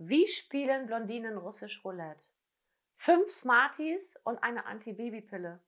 Wie spielen Blondinen russisch Roulette? Fünf Smarties und eine Antibabypille.